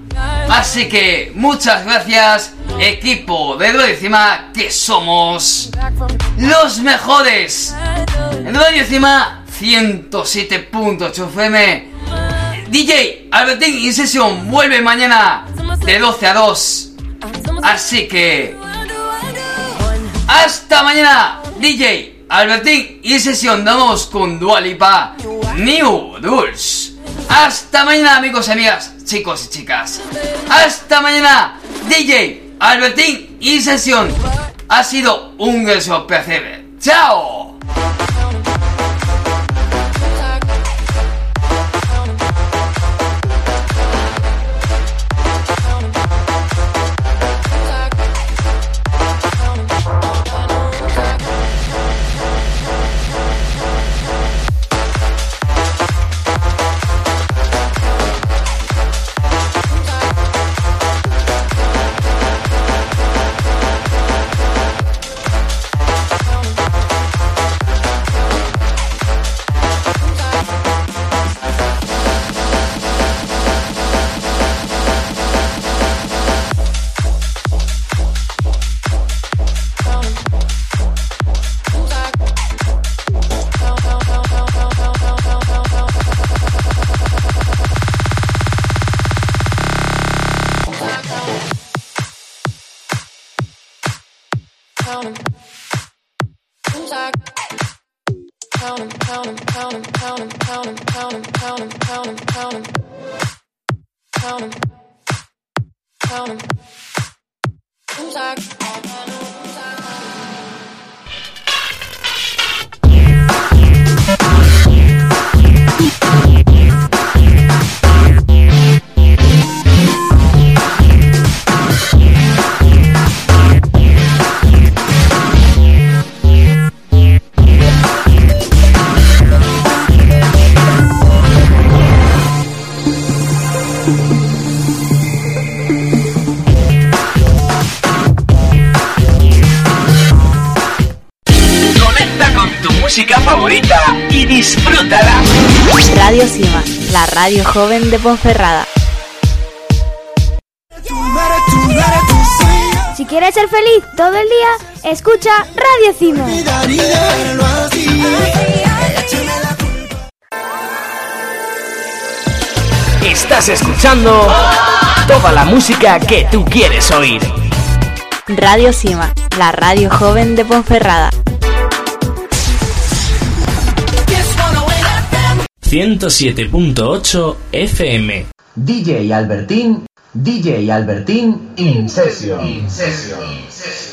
B: Así que muchas gracias, equipo de Radio Cima, que somos los mejores. Radio Cima 107.8 FM. DJ Albertín In Session vuelve mañana de 12 a 2. Así que. Hasta mañana, DJ Albertín In Session. Damos con Dualipa New Rules. Hasta mañana, amigos y amigas, chicos y chicas. Hasta mañana, DJ Albertín y sesión. Ha sido un gran placer. ¡Chao!
M: Joven de Ponferrada.
L: Si quieres ser feliz todo el día, escucha Radio Cima.
I: Estás escuchando toda la música que tú quieres oír.
M: Radio Cima, la radio joven de Ponferrada.
I: 107.8 FM.
D: DJ Albertín, DJ Albertín In Session. In Session.